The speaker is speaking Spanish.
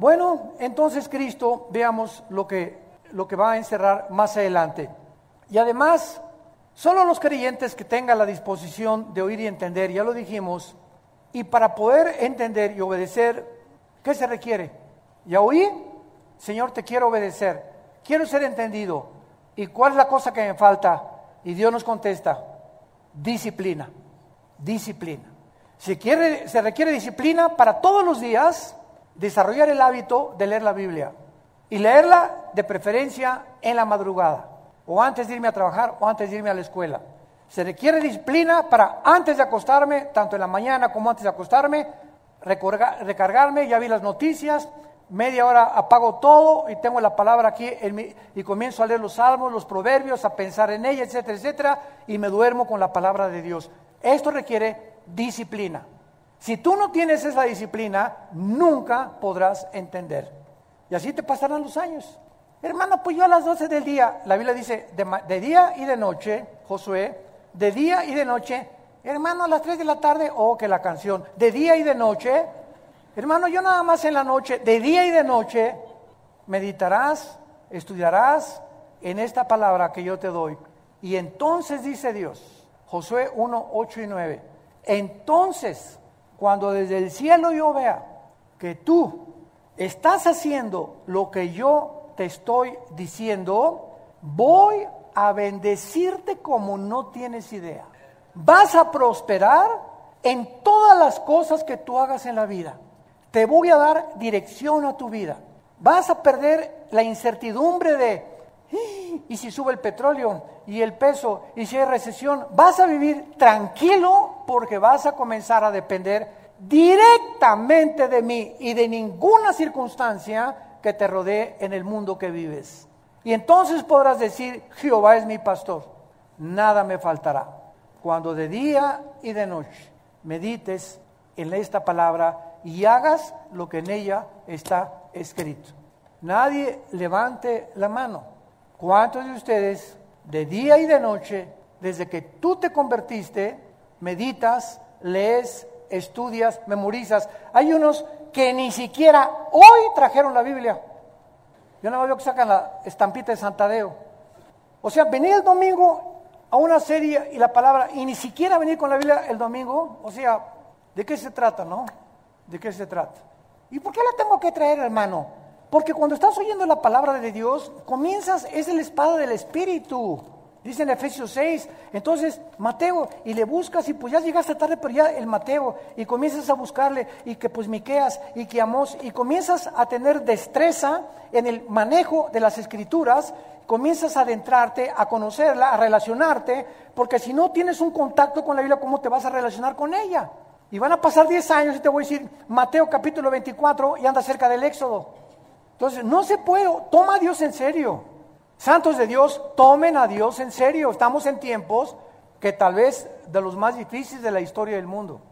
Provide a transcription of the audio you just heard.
Bueno, entonces Cristo, veamos lo que, lo que va a encerrar más adelante. Y además, solo los creyentes que tengan la disposición de oír y entender, ya lo dijimos, y para poder entender y obedecer, ¿qué se requiere? Ya oí, Señor, te quiero obedecer, quiero ser entendido. ¿Y cuál es la cosa que me falta? Y Dios nos contesta, disciplina, disciplina. Se, quiere, se requiere disciplina para todos los días desarrollar el hábito de leer la Biblia y leerla de preferencia en la madrugada o antes de irme a trabajar o antes de irme a la escuela. Se requiere disciplina para antes de acostarme, tanto en la mañana como antes de acostarme, recargarme, ya vi las noticias, media hora apago todo y tengo la palabra aquí y comienzo a leer los salmos, los proverbios, a pensar en ella, etcétera, etcétera, y me duermo con la palabra de Dios. Esto requiere disciplina. Si tú no tienes esa disciplina, nunca podrás entender. Y así te pasarán los años. Hermano, pues yo a las 12 del día, la Biblia dice, de, día y de noche, Josué, de día y de noche, hermano, a las 3 de la tarde, oh, que la canción, de día y de noche, hermano, yo nada más en la noche, de día y de noche, meditarás, estudiarás en esta palabra que yo te doy. Y entonces dice Dios, Josué 1, 8 y 9, entonces, cuando desde el cielo yo vea que tú estás haciendo lo que yo te estoy diciendo, voy a bendecirte como no tienes idea. Vas a prosperar en todas las cosas que tú hagas en la vida. Te voy a dar dirección a tu vida. Vas a perder la incertidumbre de, y si sube el petróleo y el peso y si hay recesión, vas a vivir tranquilo porque vas a comenzar a depender directamente de mí y de ninguna circunstancia que te rodee en el mundo que vives. Y entonces podrás decir, Jehová es mi pastor, nada me faltará. Cuando de día y de noche medites en esta palabra y hagas lo que en ella está escrito. Nadie levante la mano. ¿Cuántos de ustedes de día y de noche, desde que tú te convertiste, meditas, lees, estudias, memorizas? Hay unos que ni siquiera hoy trajeron la Biblia. Yo no veo que sacan la estampita de Santadeo. O sea, venir el domingo a una serie y la palabra, y ni siquiera venir con la Biblia el domingo, o sea, ¿de qué se trata, no? ¿De qué se trata? ¿Y por qué la tengo que traer, hermano? Porque cuando estás oyendo la palabra de Dios, comienzas, es el espada del Espíritu. Dice en Efesios 6, entonces Mateo, y le buscas y pues ya llegaste tarde, pero ya el Mateo, y comienzas a buscarle, y que pues Miqueas, y que Amos, y comienzas a tener destreza en el manejo de las escrituras, comienzas a adentrarte, a conocerla, a relacionarte, porque si no tienes un contacto con la Biblia, ¿cómo te vas a relacionar con ella? Y van a pasar 10 años y te voy a decir Mateo capítulo 24 y anda cerca del Éxodo. Entonces, no se puede, toma a Dios en serio. Santos de Dios, tomen a Dios en serio. Estamos en tiempos que tal vez de los más difíciles de la historia del mundo.